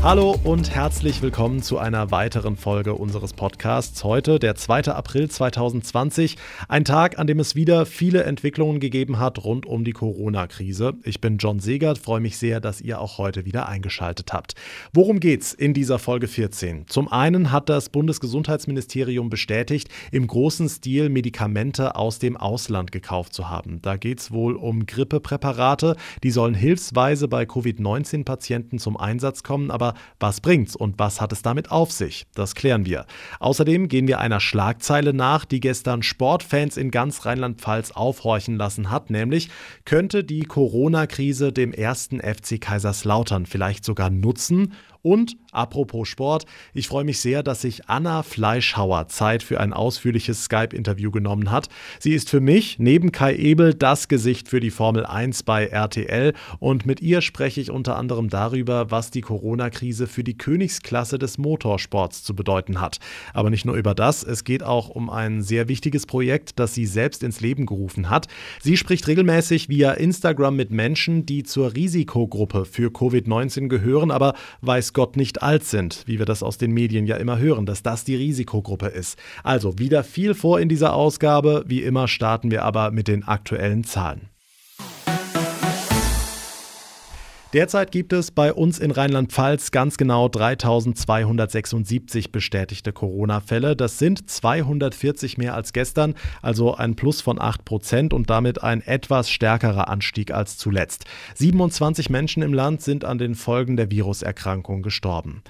Hallo und herzlich willkommen zu einer weiteren Folge unseres Podcasts. Heute, der 2. April 2020, ein Tag, an dem es wieder viele Entwicklungen gegeben hat rund um die Corona-Krise. Ich bin John Segert, freue mich sehr, dass ihr auch heute wieder eingeschaltet habt. Worum geht's in dieser Folge 14? Zum einen hat das Bundesgesundheitsministerium bestätigt, im großen Stil Medikamente aus dem Ausland gekauft zu haben. Da geht's wohl um Grippepräparate, die sollen hilfsweise bei Covid-19-Patienten zum Einsatz kommen, aber was bringt's und was hat es damit auf sich? Das klären wir. Außerdem gehen wir einer Schlagzeile nach, die gestern Sportfans in ganz Rheinland-Pfalz aufhorchen lassen hat, nämlich könnte die Corona-Krise dem ersten FC Kaiserslautern vielleicht sogar nutzen und apropos Sport, ich freue mich sehr, dass sich Anna Fleischhauer Zeit für ein ausführliches Skype-Interview genommen hat. Sie ist für mich neben Kai Ebel das Gesicht für die Formel 1 bei RTL und mit ihr spreche ich unter anderem darüber, was die Corona-Krise für die Königsklasse des Motorsports zu bedeuten hat. Aber nicht nur über das, es geht auch um ein sehr wichtiges Projekt, das sie selbst ins Leben gerufen hat. Sie spricht regelmäßig via Instagram mit Menschen, die zur Risikogruppe für Covid-19 gehören, aber weiß weiß Gott nicht alt sind, wie wir das aus den Medien ja immer hören, dass das die Risikogruppe ist. Also wieder viel vor in dieser Ausgabe. Wie immer starten wir aber mit den aktuellen Zahlen. Derzeit gibt es bei uns in Rheinland-Pfalz ganz genau 3276 bestätigte Corona-Fälle. Das sind 240 mehr als gestern, also ein Plus von 8 Prozent und damit ein etwas stärkerer Anstieg als zuletzt. 27 Menschen im Land sind an den Folgen der Viruserkrankung gestorben.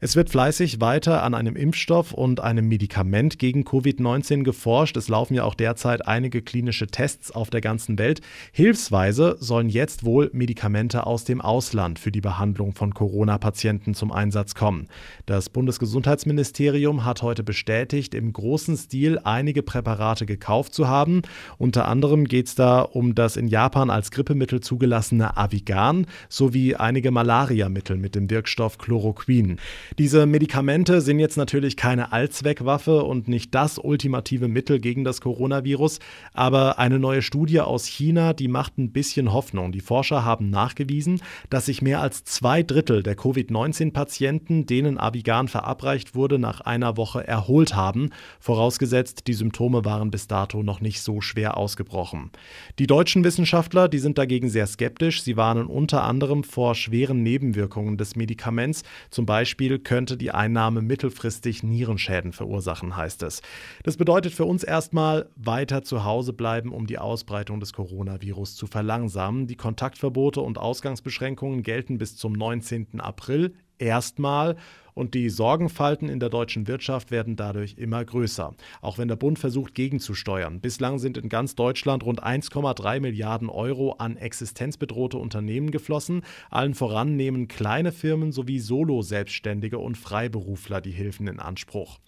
Es wird fleißig weiter an einem Impfstoff und einem Medikament gegen Covid-19 geforscht. Es laufen ja auch derzeit einige klinische Tests auf der ganzen Welt. Hilfsweise sollen jetzt wohl Medikamente aus dem Ausland für die Behandlung von Corona-Patienten zum Einsatz kommen. Das Bundesgesundheitsministerium hat heute bestätigt, im großen Stil einige Präparate gekauft zu haben. Unter anderem geht es da um das in Japan als Grippemittel zugelassene Avigan sowie einige Malariamittel mit dem Wirkstoff Chloroquin. Diese Medikamente sind jetzt natürlich keine Allzweckwaffe und nicht das ultimative Mittel gegen das Coronavirus, aber eine neue Studie aus China, die macht ein bisschen Hoffnung. Die Forscher haben nachgewiesen, dass sich mehr als zwei Drittel der Covid-19-Patienten, denen Avigan verabreicht wurde, nach einer Woche erholt haben, vorausgesetzt, die Symptome waren bis dato noch nicht so schwer ausgebrochen. Die deutschen Wissenschaftler, die sind dagegen sehr skeptisch. Sie warnen unter anderem vor schweren Nebenwirkungen des Medikaments. Zum Beispiel könnte die Einnahme mittelfristig Nierenschäden verursachen, heißt es. Das bedeutet für uns erstmal weiter zu Hause bleiben, um die Ausbreitung des Coronavirus zu verlangsamen. Die Kontaktverbote und Ausgangsbeschränkungen Einschränkungen gelten bis zum 19. April erstmal und die Sorgenfalten in der deutschen Wirtschaft werden dadurch immer größer, auch wenn der Bund versucht gegenzusteuern. Bislang sind in ganz Deutschland rund 1,3 Milliarden Euro an existenzbedrohte Unternehmen geflossen. Allen voran nehmen kleine Firmen sowie Solo-Selbstständige und Freiberufler die Hilfen in Anspruch.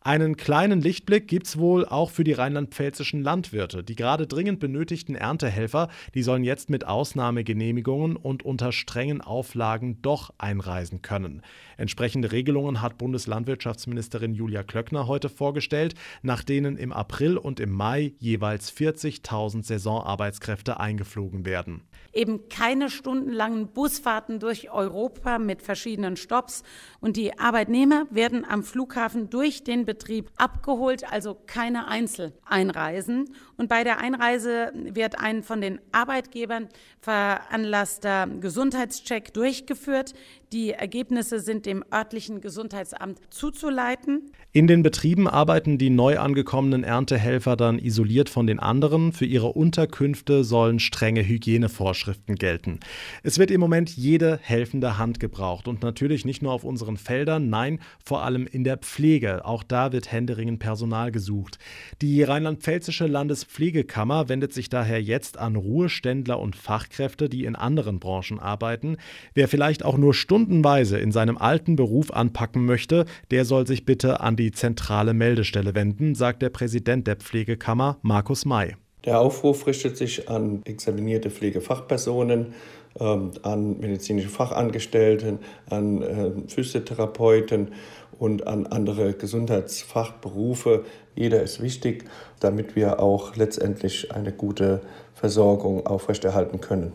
Einen kleinen Lichtblick gibt es wohl auch für die rheinland-pfälzischen Landwirte. Die gerade dringend benötigten Erntehelfer, die sollen jetzt mit Ausnahmegenehmigungen und unter strengen Auflagen doch einreisen können. Entsprechende Regelungen hat Bundeslandwirtschaftsministerin Julia Klöckner heute vorgestellt, nach denen im April und im Mai jeweils 40.000 Saisonarbeitskräfte eingeflogen werden. Eben keine stundenlangen Busfahrten durch Europa mit verschiedenen Stops und die Arbeitnehmer werden am Flughafen durch den Betrieb abgeholt, also keine Einzeleinreisen. Und bei der Einreise wird ein von den Arbeitgebern veranlasster Gesundheitscheck durchgeführt. Die Ergebnisse sind dem örtlichen Gesundheitsamt zuzuleiten. In den Betrieben arbeiten die neu angekommenen Erntehelfer dann isoliert von den anderen. Für ihre Unterkünfte sollen strenge Hygienevorschriften gelten. Es wird im Moment jede helfende Hand gebraucht und natürlich nicht nur auf unseren Feldern, nein, vor allem in der Pflege. Auch da wird händeringend Personal gesucht. Die rheinland-pfälzische Landespflegekammer wendet sich daher jetzt an Ruheständler und Fachkräfte, die in anderen Branchen arbeiten. Wer vielleicht auch nur stundenweise in seinem alten Beruf anpacken möchte, der soll sich bitte an die zentrale Meldestelle wenden, sagt der Präsident der Pflegekammer, Markus May. Der Aufruf richtet sich an examinierte Pflegefachpersonen, ähm, an medizinische Fachangestellten, an äh, Physiotherapeuten und an andere Gesundheitsfachberufe. Jeder ist wichtig, damit wir auch letztendlich eine gute Versorgung aufrechterhalten können.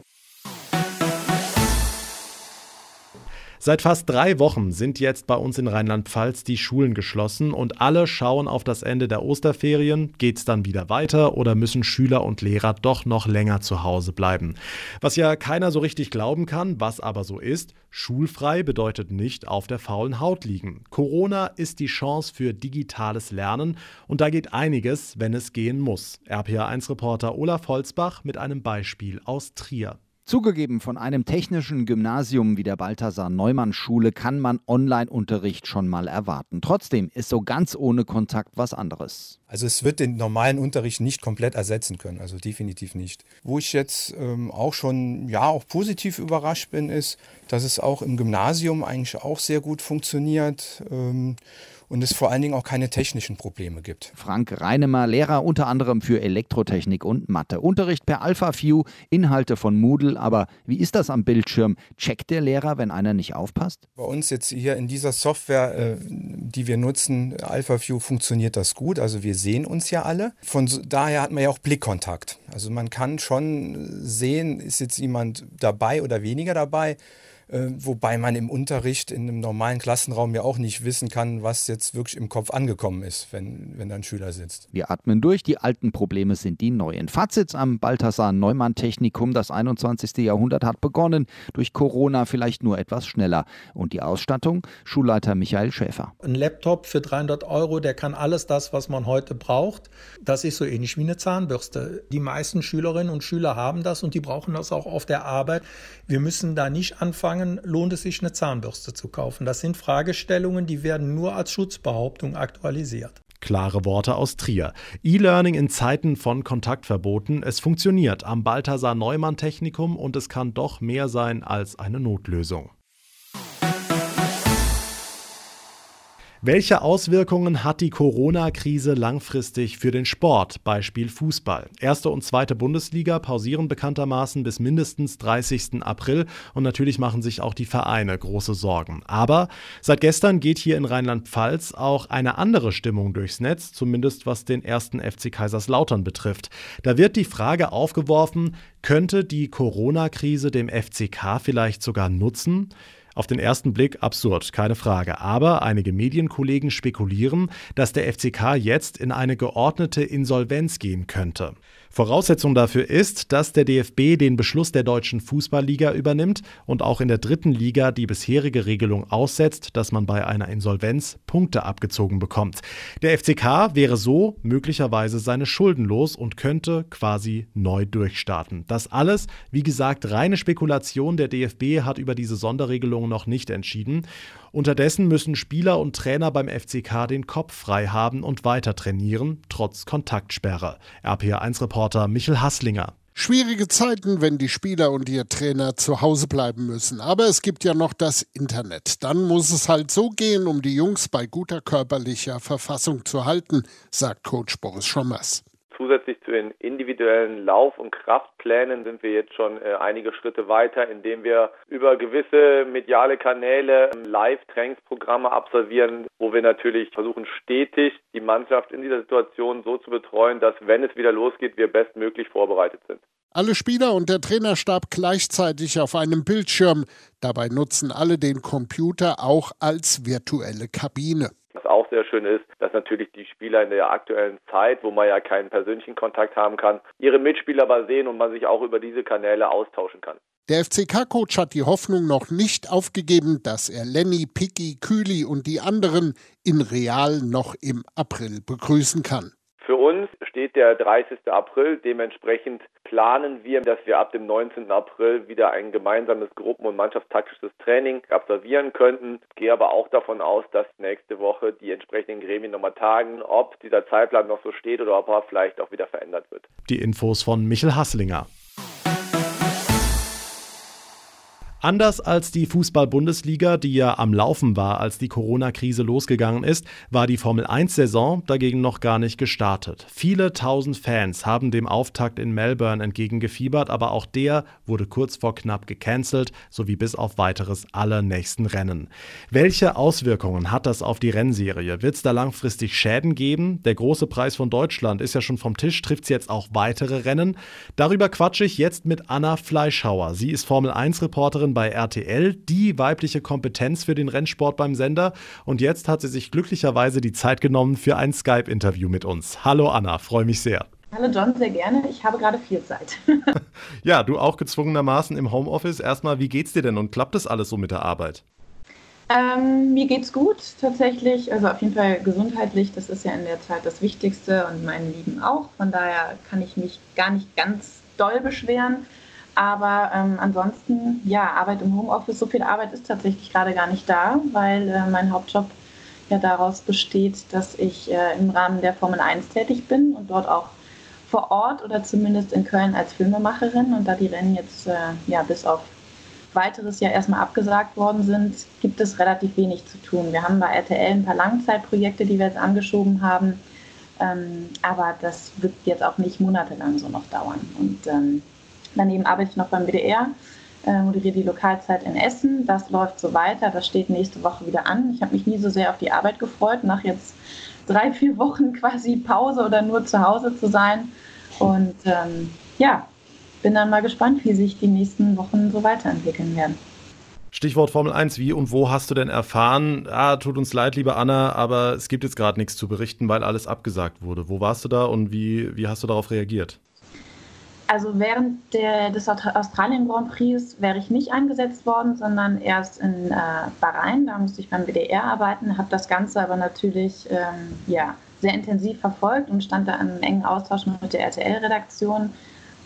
Seit fast drei Wochen sind jetzt bei uns in Rheinland-Pfalz die Schulen geschlossen und alle schauen auf das Ende der Osterferien. Geht es dann wieder weiter oder müssen Schüler und Lehrer doch noch länger zu Hause bleiben? Was ja keiner so richtig glauben kann, was aber so ist, schulfrei bedeutet nicht auf der faulen Haut liegen. Corona ist die Chance für digitales Lernen und da geht einiges, wenn es gehen muss. RPA1-Reporter Olaf Holzbach mit einem Beispiel aus Trier. Zugegeben, von einem technischen Gymnasium wie der Balthasar Neumann Schule kann man Online-Unterricht schon mal erwarten. Trotzdem ist so ganz ohne Kontakt was anderes. Also es wird den normalen Unterricht nicht komplett ersetzen können, also definitiv nicht. Wo ich jetzt ähm, auch schon ja auch positiv überrascht bin, ist, dass es auch im Gymnasium eigentlich auch sehr gut funktioniert. Ähm, und es vor allen Dingen auch keine technischen Probleme gibt. Frank Reinemer, Lehrer unter anderem für Elektrotechnik und Mathe. Unterricht per AlphaView, Inhalte von Moodle, aber wie ist das am Bildschirm? Checkt der Lehrer, wenn einer nicht aufpasst? Bei uns jetzt hier in dieser Software, äh, die wir nutzen, AlphaView, funktioniert das gut. Also wir sehen uns ja alle. Von daher hat man ja auch Blickkontakt. Also man kann schon sehen, ist jetzt jemand dabei oder weniger dabei. Äh, wobei man im Unterricht in einem normalen Klassenraum ja auch nicht wissen kann, was jetzt wirklich im Kopf angekommen ist, wenn, wenn da ein Schüler sitzt. Wir atmen durch, die alten Probleme sind die neuen. Fazit am Balthasar Neumann Technikum, das 21. Jahrhundert hat begonnen, durch Corona vielleicht nur etwas schneller. Und die Ausstattung? Schulleiter Michael Schäfer. Ein Laptop für 300 Euro, der kann alles das, was man heute braucht. Das ist so ähnlich wie eine Zahnbürste. Die meisten Schülerinnen und Schüler haben das und die brauchen das auch auf der Arbeit. Wir müssen da nicht anfangen, anfangen, lohnt es sich eine Zahnbürste zu kaufen? Das sind Fragestellungen, die werden nur als Schutzbehauptung aktualisiert. Klare Worte aus Trier. E-Learning in Zeiten von Kontaktverboten. Es funktioniert am Balthasar Neumann Technikum und es kann doch mehr sein als eine Notlösung. Welche Auswirkungen hat die Corona-Krise langfristig für den Sport, Beispiel Fußball? Erste und zweite Bundesliga pausieren bekanntermaßen bis mindestens 30. April und natürlich machen sich auch die Vereine große Sorgen. Aber seit gestern geht hier in Rheinland-Pfalz auch eine andere Stimmung durchs Netz, zumindest was den ersten FC Kaiserslautern betrifft. Da wird die Frage aufgeworfen, könnte die Corona-Krise dem FCK vielleicht sogar nutzen? Auf den ersten Blick absurd, keine Frage. Aber einige Medienkollegen spekulieren, dass der FCK jetzt in eine geordnete Insolvenz gehen könnte. Voraussetzung dafür ist, dass der DFB den Beschluss der deutschen Fußballliga übernimmt und auch in der dritten Liga die bisherige Regelung aussetzt, dass man bei einer Insolvenz Punkte abgezogen bekommt. Der FCK wäre so möglicherweise seine Schulden los und könnte quasi neu durchstarten. Das alles, wie gesagt, reine Spekulation. Der DFB hat über diese Sonderregelung noch nicht entschieden. Unterdessen müssen Spieler und Trainer beim FCK den Kopf frei haben und weiter trainieren, trotz Kontaktsperre. RPA1-Reporter Michel Hasslinger. Schwierige Zeiten, wenn die Spieler und ihr Trainer zu Hause bleiben müssen. Aber es gibt ja noch das Internet. Dann muss es halt so gehen, um die Jungs bei guter körperlicher Verfassung zu halten, sagt Coach Boris Schommers. Zusätzlich zu den individuellen Lauf- und Kraftplänen sind wir jetzt schon äh, einige Schritte weiter, indem wir über gewisse mediale Kanäle ähm, Live-Trainingsprogramme absolvieren, wo wir natürlich versuchen, stetig die Mannschaft in dieser Situation so zu betreuen, dass, wenn es wieder losgeht, wir bestmöglich vorbereitet sind. Alle Spieler und der Trainerstab gleichzeitig auf einem Bildschirm. Dabei nutzen alle den Computer auch als virtuelle Kabine. Was auch sehr schön ist, dass natürlich die Spieler in der aktuellen Zeit, wo man ja keinen persönlichen Kontakt haben kann, ihre Mitspieler mal sehen und man sich auch über diese Kanäle austauschen kann. Der FCK-Coach hat die Hoffnung noch nicht aufgegeben, dass er Lenny, Picky, Kühli und die anderen in Real noch im April begrüßen kann. Für uns steht der 30. April. Dementsprechend planen wir, dass wir ab dem 19. April wieder ein gemeinsames Gruppen- und Mannschaftstaktisches Training absolvieren könnten. Ich gehe aber auch davon aus, dass nächste Woche die entsprechenden Gremien nochmal tagen, ob dieser Zeitplan noch so steht oder ob er vielleicht auch wieder verändert wird. Die Infos von Michel Hasslinger. Anders als die Fußball-Bundesliga, die ja am Laufen war, als die Corona-Krise losgegangen ist, war die Formel-1-Saison dagegen noch gar nicht gestartet. Viele tausend Fans haben dem Auftakt in Melbourne entgegengefiebert, aber auch der wurde kurz vor knapp gecancelt, sowie bis auf weiteres alle nächsten Rennen. Welche Auswirkungen hat das auf die Rennserie? Wird es da langfristig Schäden geben? Der große Preis von Deutschland ist ja schon vom Tisch, trifft es jetzt auch weitere Rennen? Darüber quatsche ich jetzt mit Anna Fleischhauer. Sie ist Formel-1-Reporterin bei RTL, die weibliche Kompetenz für den Rennsport beim Sender. Und jetzt hat sie sich glücklicherweise die Zeit genommen für ein Skype-Interview mit uns. Hallo Anna, freue mich sehr. Hallo John, sehr gerne. Ich habe gerade viel Zeit. ja, du auch gezwungenermaßen im Homeoffice. Erstmal, wie geht's dir denn und klappt das alles so mit der Arbeit? Ähm, mir geht's gut tatsächlich. Also auf jeden Fall gesundheitlich. Das ist ja in der Zeit das Wichtigste und meinen Lieben auch. Von daher kann ich mich gar nicht ganz doll beschweren. Aber ähm, ansonsten, ja, Arbeit im Homeoffice, so viel Arbeit ist tatsächlich gerade gar nicht da, weil äh, mein Hauptjob ja daraus besteht, dass ich äh, im Rahmen der Formel 1 tätig bin und dort auch vor Ort oder zumindest in Köln als Filmemacherin. Und da die Rennen jetzt äh, ja bis auf weiteres ja erstmal abgesagt worden sind, gibt es relativ wenig zu tun. Wir haben bei RTL ein paar Langzeitprojekte, die wir jetzt angeschoben haben. Ähm, aber das wird jetzt auch nicht monatelang so noch dauern. Und ähm, daneben arbeite ich noch beim BDR, äh, moderiere die Lokalzeit in Essen. Das läuft so weiter. Das steht nächste Woche wieder an. Ich habe mich nie so sehr auf die Arbeit gefreut, nach jetzt drei, vier Wochen quasi Pause oder nur zu Hause zu sein. Und ähm, ja, bin dann mal gespannt, wie sich die nächsten Wochen so weiterentwickeln werden. Stichwort Formel 1, wie und wo hast du denn erfahren, ah, tut uns leid, liebe Anna, aber es gibt jetzt gerade nichts zu berichten, weil alles abgesagt wurde. Wo warst du da und wie, wie hast du darauf reagiert? Also während der, des Australien Grand Prix wäre ich nicht eingesetzt worden, sondern erst in äh, Bahrain. Da musste ich beim WDR arbeiten, habe das Ganze aber natürlich ähm, ja, sehr intensiv verfolgt und stand da in engen Austausch mit der RTL-Redaktion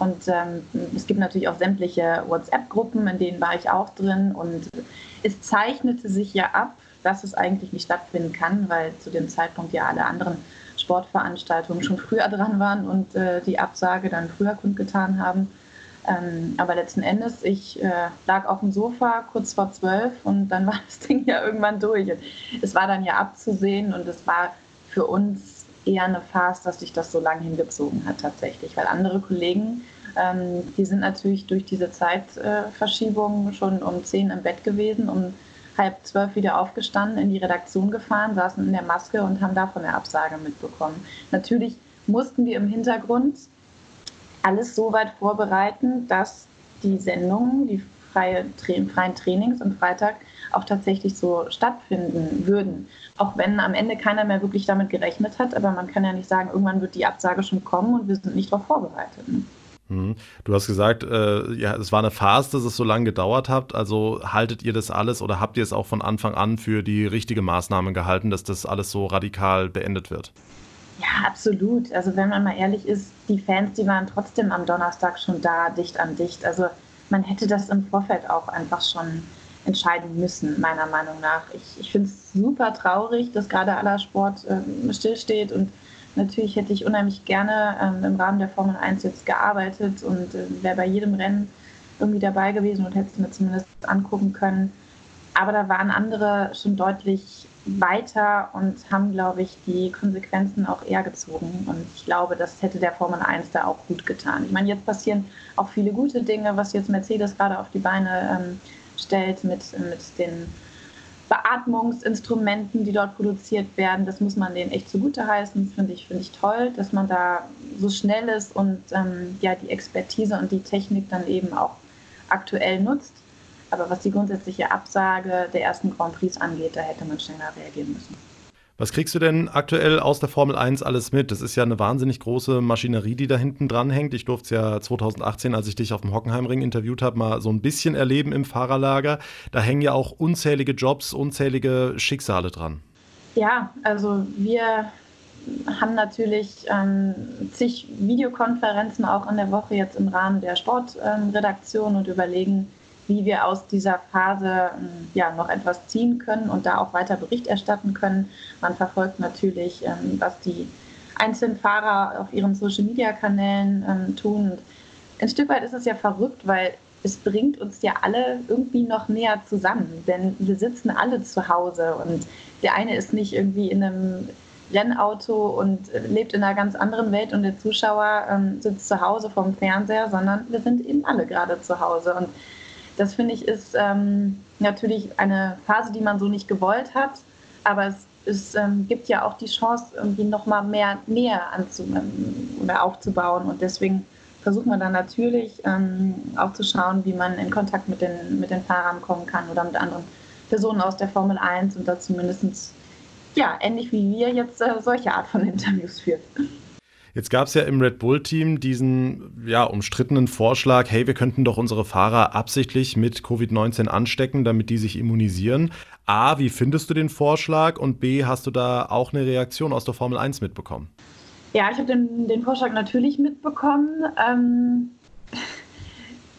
und ähm, es gibt natürlich auch sämtliche WhatsApp-Gruppen, in denen war ich auch drin. Und es zeichnete sich ja ab, dass es eigentlich nicht stattfinden kann, weil zu dem Zeitpunkt ja alle anderen Sportveranstaltungen schon früher dran waren und äh, die Absage dann früher kundgetan haben. Ähm, aber letzten Endes, ich äh, lag auf dem Sofa kurz vor zwölf und dann war das Ding ja irgendwann durch. Es war dann ja abzusehen und es war für uns eher eine Farce, dass sich das so lange hingezogen hat tatsächlich, weil andere Kollegen, ähm, die sind natürlich durch diese Zeitverschiebung äh, schon um zehn im Bett gewesen, um halb zwölf wieder aufgestanden, in die Redaktion gefahren, saßen in der Maske und haben davon eine Absage mitbekommen. Natürlich mussten wir im Hintergrund alles so weit vorbereiten, dass die Sendungen, die freie, freien Trainings am Freitag auch tatsächlich so stattfinden würden. Auch wenn am Ende keiner mehr wirklich damit gerechnet hat, aber man kann ja nicht sagen, irgendwann wird die Absage schon kommen und wir sind nicht darauf vorbereitet. Mhm. Du hast gesagt, äh, ja, es war eine Phase, dass es so lange gedauert hat. Also haltet ihr das alles oder habt ihr es auch von Anfang an für die richtige Maßnahme gehalten, dass das alles so radikal beendet wird? Ja, absolut. Also wenn man mal ehrlich ist, die Fans, die waren trotzdem am Donnerstag schon da, dicht an dicht. Also man hätte das im Vorfeld auch einfach schon entscheiden müssen, meiner Meinung nach. Ich, ich finde es super traurig, dass gerade aller Sport äh, stillsteht und natürlich hätte ich unheimlich gerne ähm, im Rahmen der Formel 1 jetzt gearbeitet und äh, wäre bei jedem Rennen irgendwie dabei gewesen und hätte es mir zumindest angucken können. Aber da waren andere schon deutlich weiter und haben, glaube ich, die Konsequenzen auch eher gezogen. Und ich glaube, das hätte der Formel 1 da auch gut getan. Ich meine, jetzt passieren auch viele gute Dinge, was jetzt Mercedes gerade auf die Beine ähm, stellt mit, mit den Beatmungsinstrumenten, die dort produziert werden. Das muss man denen echt zugute heißen. Finde ich, finde ich toll, dass man da so schnell ist und ähm, ja, die Expertise und die Technik dann eben auch aktuell nutzt. Aber was die grundsätzliche Absage der ersten Grand Prix angeht, da hätte man schneller reagieren müssen. Was kriegst du denn aktuell aus der Formel 1 alles mit? Das ist ja eine wahnsinnig große Maschinerie, die da hinten dran hängt. Ich durfte es ja 2018, als ich dich auf dem Hockenheimring interviewt habe, mal so ein bisschen erleben im Fahrerlager. Da hängen ja auch unzählige Jobs, unzählige Schicksale dran. Ja, also wir haben natürlich ähm, zig Videokonferenzen auch in der Woche jetzt im Rahmen der Sportredaktion ähm, und überlegen, wie wir aus dieser Phase ähm, ja, noch etwas ziehen können und da auch weiter Bericht erstatten können. Man verfolgt natürlich, ähm, was die einzelnen Fahrer auf ihren Social-Media-Kanälen ähm, tun. ein Stück weit ist es ja verrückt, weil es bringt uns ja alle irgendwie noch näher zusammen, denn wir sitzen alle zu Hause und der eine ist nicht irgendwie in einem Rennauto und lebt in einer ganz anderen Welt und der Zuschauer ähm, sitzt zu Hause vorm Fernseher, sondern wir sind eben alle gerade zu Hause und das finde ich ist ähm, natürlich eine Phase, die man so nicht gewollt hat, aber es, es ähm, gibt ja auch die Chance, irgendwie nochmal mehr Nähe oder aufzubauen und deswegen versucht man dann natürlich ähm, auch zu schauen, wie man in Kontakt mit den, mit den Fahrern kommen kann oder mit anderen Personen aus der Formel 1 und dazu mindestens, ja, ähnlich wie wir jetzt äh, solche Art von Interviews führt. Jetzt gab es ja im Red Bull-Team diesen ja, umstrittenen Vorschlag, hey, wir könnten doch unsere Fahrer absichtlich mit Covid-19 anstecken, damit die sich immunisieren. A, wie findest du den Vorschlag? Und B, hast du da auch eine Reaktion aus der Formel 1 mitbekommen? Ja, ich habe den, den Vorschlag natürlich mitbekommen. Ähm,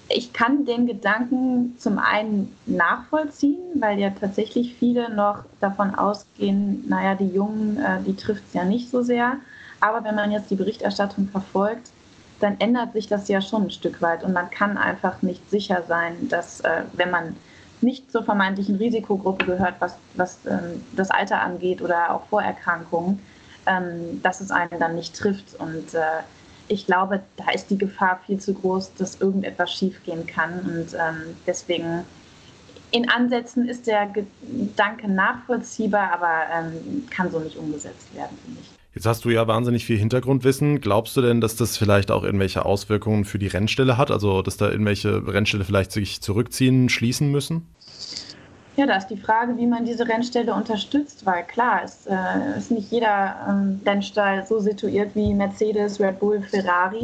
ich kann den Gedanken zum einen nachvollziehen, weil ja tatsächlich viele noch davon ausgehen, naja, die Jungen, äh, die trifft es ja nicht so sehr. Aber wenn man jetzt die Berichterstattung verfolgt, dann ändert sich das ja schon ein Stück weit und man kann einfach nicht sicher sein, dass äh, wenn man nicht zur vermeintlichen Risikogruppe gehört, was, was ähm, das Alter angeht oder auch Vorerkrankungen, ähm, dass es einen dann nicht trifft. Und äh, ich glaube, da ist die Gefahr viel zu groß, dass irgendetwas schiefgehen kann. Und ähm, deswegen in Ansätzen ist der Gedanke nachvollziehbar, aber ähm, kann so nicht umgesetzt werden, finde ich. Jetzt hast du ja wahnsinnig viel Hintergrundwissen. Glaubst du denn, dass das vielleicht auch irgendwelche Auswirkungen für die Rennstelle hat? Also, dass da irgendwelche Rennstelle vielleicht sich zurückziehen, schließen müssen? Ja, da ist die Frage, wie man diese Rennstelle unterstützt, weil klar, es äh, ist nicht jeder ähm, Rennstall so situiert wie Mercedes, Red Bull, Ferrari,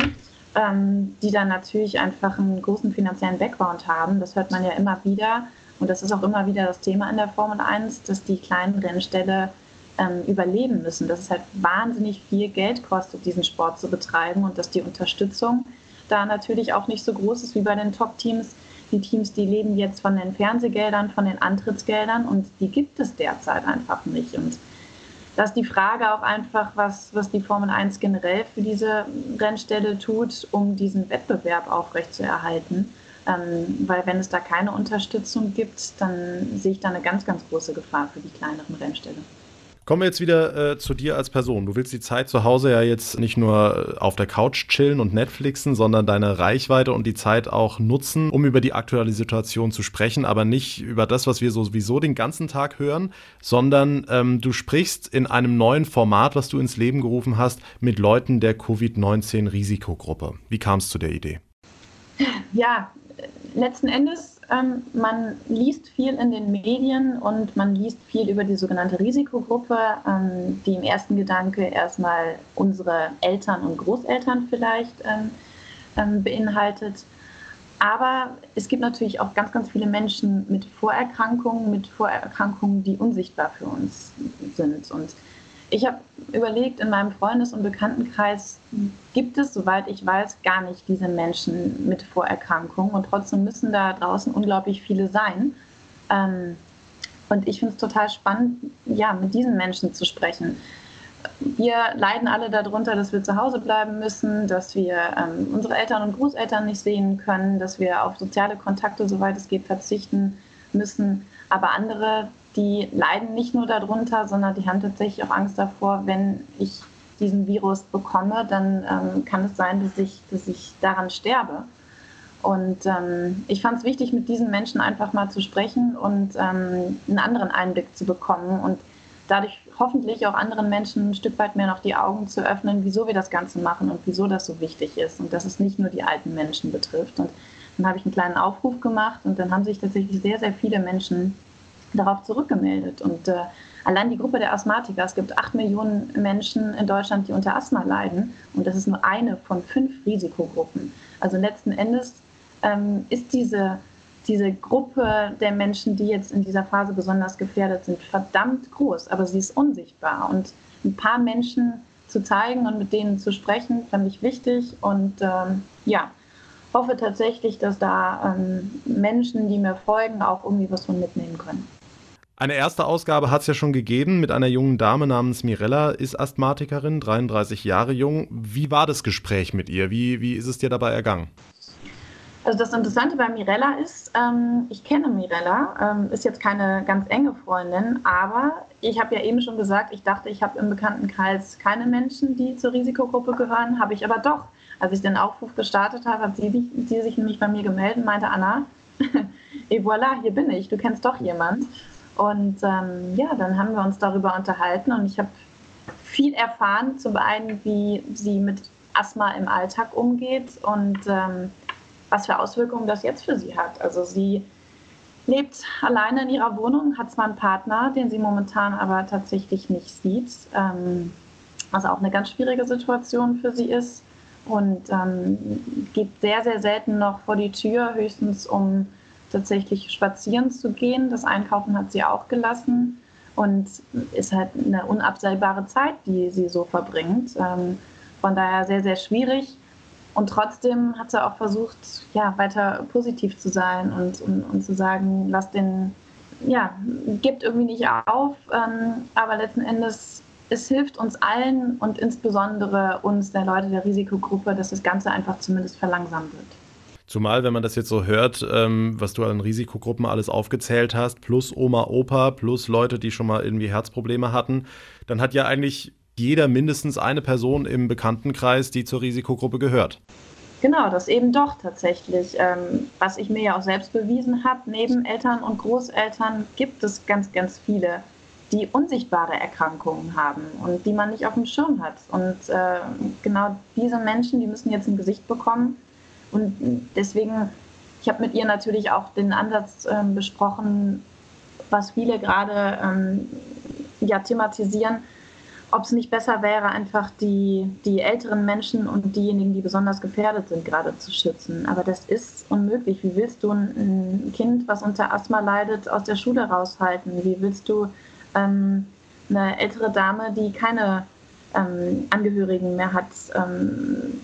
ähm, die dann natürlich einfach einen großen finanziellen Background haben. Das hört man ja immer wieder und das ist auch immer wieder das Thema in der Formel 1, dass die kleinen Rennställe ähm, überleben müssen, dass es halt wahnsinnig viel Geld kostet, diesen Sport zu betreiben und dass die Unterstützung da natürlich auch nicht so groß ist wie bei den Top-Teams. Die Teams, die leben jetzt von den Fernsehgeldern, von den Antrittsgeldern und die gibt es derzeit einfach nicht. Und da ist die Frage auch einfach, was, was die Formel 1 generell für diese Rennstelle tut, um diesen Wettbewerb aufrechtzuerhalten. Ähm, weil wenn es da keine Unterstützung gibt, dann sehe ich da eine ganz, ganz große Gefahr für die kleineren Rennställe. Kommen wir jetzt wieder äh, zu dir als Person. Du willst die Zeit zu Hause ja jetzt nicht nur äh, auf der Couch chillen und Netflixen, sondern deine Reichweite und die Zeit auch nutzen, um über die aktuelle Situation zu sprechen, aber nicht über das, was wir sowieso den ganzen Tag hören, sondern ähm, du sprichst in einem neuen Format, was du ins Leben gerufen hast, mit Leuten der Covid-19-Risikogruppe. Wie kam es zu der Idee? Ja, letzten Endes ähm, man liest viel in den Medien und man liest viel über die sogenannte Risikogruppe, ähm, die im ersten Gedanke erstmal unsere Eltern und Großeltern vielleicht ähm, ähm, beinhaltet. Aber es gibt natürlich auch ganz, ganz viele Menschen mit Vorerkrankungen, mit Vorerkrankungen, die unsichtbar für uns sind. Und ich habe überlegt, in meinem Freundes- und Bekanntenkreis gibt es, soweit ich weiß, gar nicht diese Menschen mit Vorerkrankungen und trotzdem müssen da draußen unglaublich viele sein. Ähm, und ich finde es total spannend, ja, mit diesen Menschen zu sprechen. Wir leiden alle darunter, dass wir zu Hause bleiben müssen, dass wir ähm, unsere Eltern und Großeltern nicht sehen können, dass wir auf soziale Kontakte, soweit es geht, verzichten müssen. Aber andere die leiden nicht nur darunter, sondern die haben tatsächlich auch Angst davor, wenn ich diesen Virus bekomme, dann ähm, kann es sein, dass ich, dass ich daran sterbe. Und ähm, ich fand es wichtig, mit diesen Menschen einfach mal zu sprechen und ähm, einen anderen Einblick zu bekommen und dadurch hoffentlich auch anderen Menschen ein Stück weit mehr noch die Augen zu öffnen, wieso wir das Ganze machen und wieso das so wichtig ist und dass es nicht nur die alten Menschen betrifft. Und dann habe ich einen kleinen Aufruf gemacht und dann haben sich tatsächlich sehr, sehr viele Menschen darauf zurückgemeldet. Und äh, allein die Gruppe der Asthmatiker, es gibt acht Millionen Menschen in Deutschland, die unter Asthma leiden. Und das ist nur eine von fünf Risikogruppen. Also letzten Endes ähm, ist diese, diese Gruppe der Menschen, die jetzt in dieser Phase besonders gefährdet sind, verdammt groß. Aber sie ist unsichtbar. Und ein paar Menschen zu zeigen und mit denen zu sprechen, fand ich wichtig. Und ähm, ja, hoffe tatsächlich, dass da ähm, Menschen, die mir folgen, auch irgendwie was von mitnehmen können. Eine erste Ausgabe hat es ja schon gegeben mit einer jungen Dame namens Mirella, ist Asthmatikerin, 33 Jahre jung. Wie war das Gespräch mit ihr? Wie, wie ist es dir dabei ergangen? Also das Interessante bei Mirella ist, ähm, ich kenne Mirella, ähm, ist jetzt keine ganz enge Freundin, aber ich habe ja eben schon gesagt, ich dachte, ich habe im Bekanntenkreis keine Menschen, die zur Risikogruppe gehören, habe ich aber doch. Als ich den Aufruf gestartet habe, hat sie, sie sich nämlich bei mir gemeldet meinte, Anna, et voilà, hier bin ich, du kennst doch jemand. Und ähm, ja, dann haben wir uns darüber unterhalten und ich habe viel erfahren, zum einen, wie sie mit Asthma im Alltag umgeht und ähm, was für Auswirkungen das jetzt für sie hat. Also sie lebt alleine in ihrer Wohnung, hat zwar einen Partner, den sie momentan aber tatsächlich nicht sieht, ähm, was auch eine ganz schwierige Situation für sie ist und ähm, geht sehr, sehr selten noch vor die Tür, höchstens um tatsächlich spazieren zu gehen. Das Einkaufen hat sie auch gelassen und ist halt eine unabsehbare Zeit, die sie so verbringt. Ähm, von daher sehr, sehr schwierig. Und trotzdem hat sie auch versucht, ja, weiter positiv zu sein und, und, und zu sagen, lass den, ja, gibt irgendwie nicht auf, ähm, aber letzten Endes, es hilft uns allen und insbesondere uns, der Leute der Risikogruppe, dass das Ganze einfach zumindest verlangsamt wird. Zumal, wenn man das jetzt so hört, ähm, was du an Risikogruppen alles aufgezählt hast, plus Oma, Opa, plus Leute, die schon mal irgendwie Herzprobleme hatten, dann hat ja eigentlich jeder mindestens eine Person im Bekanntenkreis, die zur Risikogruppe gehört. Genau, das eben doch tatsächlich. Ähm, was ich mir ja auch selbst bewiesen habe, neben Eltern und Großeltern gibt es ganz, ganz viele, die unsichtbare Erkrankungen haben und die man nicht auf dem Schirm hat. Und äh, genau diese Menschen, die müssen jetzt ein Gesicht bekommen und deswegen, ich habe mit ihr natürlich auch den Ansatz äh, besprochen, was viele gerade ähm, ja, thematisieren, ob es nicht besser wäre, einfach die, die älteren Menschen und diejenigen, die besonders gefährdet sind, gerade zu schützen. Aber das ist unmöglich. Wie willst du ein, Kind, was unter Asthma leidet, aus der Schule raushalten? Wie willst du ähm, eine ältere Dame, die keine ähm, Angehörigen mehr hat, ähm,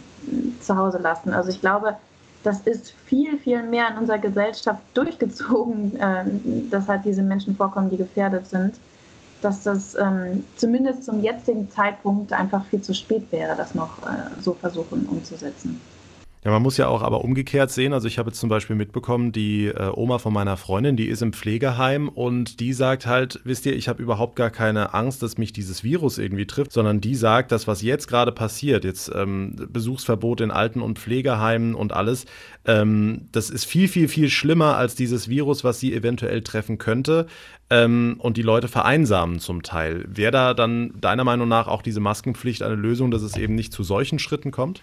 zu Hause lassen. Also ich glaube, das ist viel, viel mehr in unserer Gesellschaft durchgezogen, äh, dass halt diese Menschen vorkommen, die gefährdet sind, dass das ähm, zumindest zum jetzigen Zeitpunkt einfach viel zu spät wäre, das noch äh, so versuchen umzusetzen. Ja, man muss ja auch aber umgekehrt sehen. Also ich habe jetzt zum Beispiel mitbekommen, die äh, Oma von meiner Freundin, die ist im Pflegeheim und die sagt halt, wisst ihr, ich habe überhaupt gar keine Angst, dass mich dieses Virus irgendwie trifft, sondern die sagt, das, was jetzt gerade passiert, jetzt ähm, Besuchsverbot in Alten- und Pflegeheimen und alles, ähm, das ist viel, viel, viel schlimmer als dieses Virus, was sie eventuell treffen könnte. Ähm, und die Leute vereinsamen zum Teil. Wäre da dann deiner Meinung nach auch diese Maskenpflicht eine Lösung, dass es eben nicht zu solchen Schritten kommt?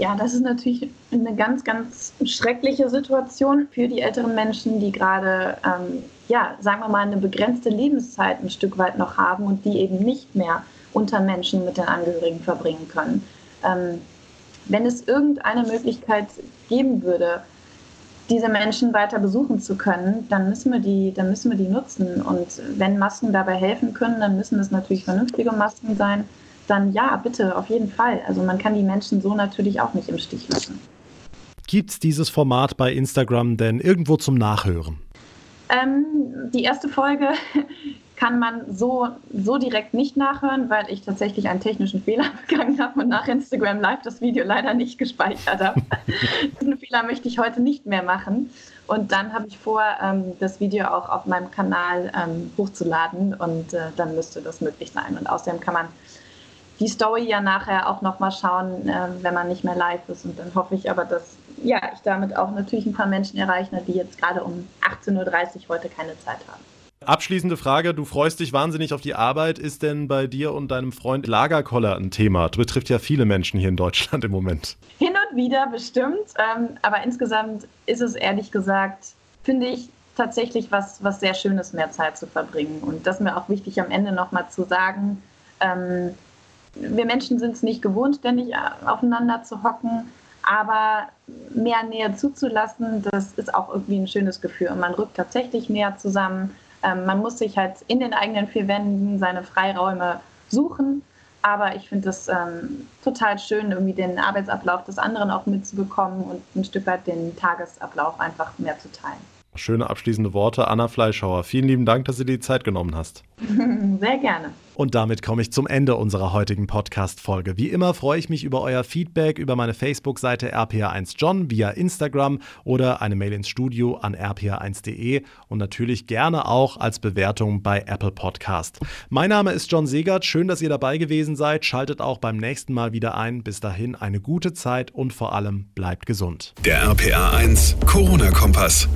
Ja, das ist natürlich eine ganz, ganz schreckliche Situation für die älteren Menschen, die gerade, ähm, ja, sagen wir mal, eine begrenzte Lebenszeit ein Stück weit noch haben und die eben nicht mehr unter Menschen mit den Angehörigen verbringen können. Ähm, wenn es irgendeine Möglichkeit geben würde, diese Menschen weiter besuchen zu können, dann müssen wir die, dann müssen wir die nutzen. Und wenn Masken dabei helfen können, dann müssen es natürlich vernünftige Masken sein dann ja, bitte, auf jeden Fall. Also man kann die Menschen so natürlich auch nicht im Stich lassen. Gibt es dieses Format bei Instagram denn irgendwo zum Nachhören? Ähm, die erste Folge kann man so, so direkt nicht nachhören, weil ich tatsächlich einen technischen Fehler begangen habe und nach Instagram Live das Video leider nicht gespeichert habe. Diesen Fehler möchte ich heute nicht mehr machen. Und dann habe ich vor, ähm, das Video auch auf meinem Kanal ähm, hochzuladen und äh, dann müsste das möglich sein. Und außerdem kann man die Story ja nachher auch nochmal schauen, äh, wenn man nicht mehr live ist. Und dann hoffe ich aber, dass ja, ich damit auch natürlich ein paar Menschen erreiche, die jetzt gerade um 18.30 Uhr heute keine Zeit haben. Abschließende Frage, du freust dich wahnsinnig auf die Arbeit. Ist denn bei dir und deinem Freund Lagerkoller ein Thema? Das betrifft ja viele Menschen hier in Deutschland im Moment. Hin und wieder bestimmt, ähm, aber insgesamt ist es ehrlich gesagt, finde ich tatsächlich was, was sehr Schönes, mehr Zeit zu verbringen. Und das ist mir auch wichtig am Ende nochmal zu sagen, ähm, wir Menschen sind es nicht gewohnt, ständig aufeinander zu hocken, aber mehr Nähe zuzulassen, das ist auch irgendwie ein schönes Gefühl. Und man rückt tatsächlich näher zusammen. Ähm, man muss sich halt in den eigenen vier Wänden seine Freiräume suchen. Aber ich finde es ähm, total schön, irgendwie den Arbeitsablauf des anderen auch mitzubekommen und ein Stück weit den Tagesablauf einfach mehr zu teilen. Schöne abschließende Worte, Anna Fleischhauer. Vielen lieben Dank, dass du dir die Zeit genommen hast. Sehr gerne. Und damit komme ich zum Ende unserer heutigen Podcast-Folge. Wie immer freue ich mich über euer Feedback über meine Facebook-Seite rpa1john via Instagram oder eine Mail ins Studio an rpa1.de und natürlich gerne auch als Bewertung bei Apple Podcast. Mein Name ist John Segert. Schön, dass ihr dabei gewesen seid. Schaltet auch beim nächsten Mal wieder ein. Bis dahin eine gute Zeit und vor allem bleibt gesund. Der RPA1 Corona-Kompass.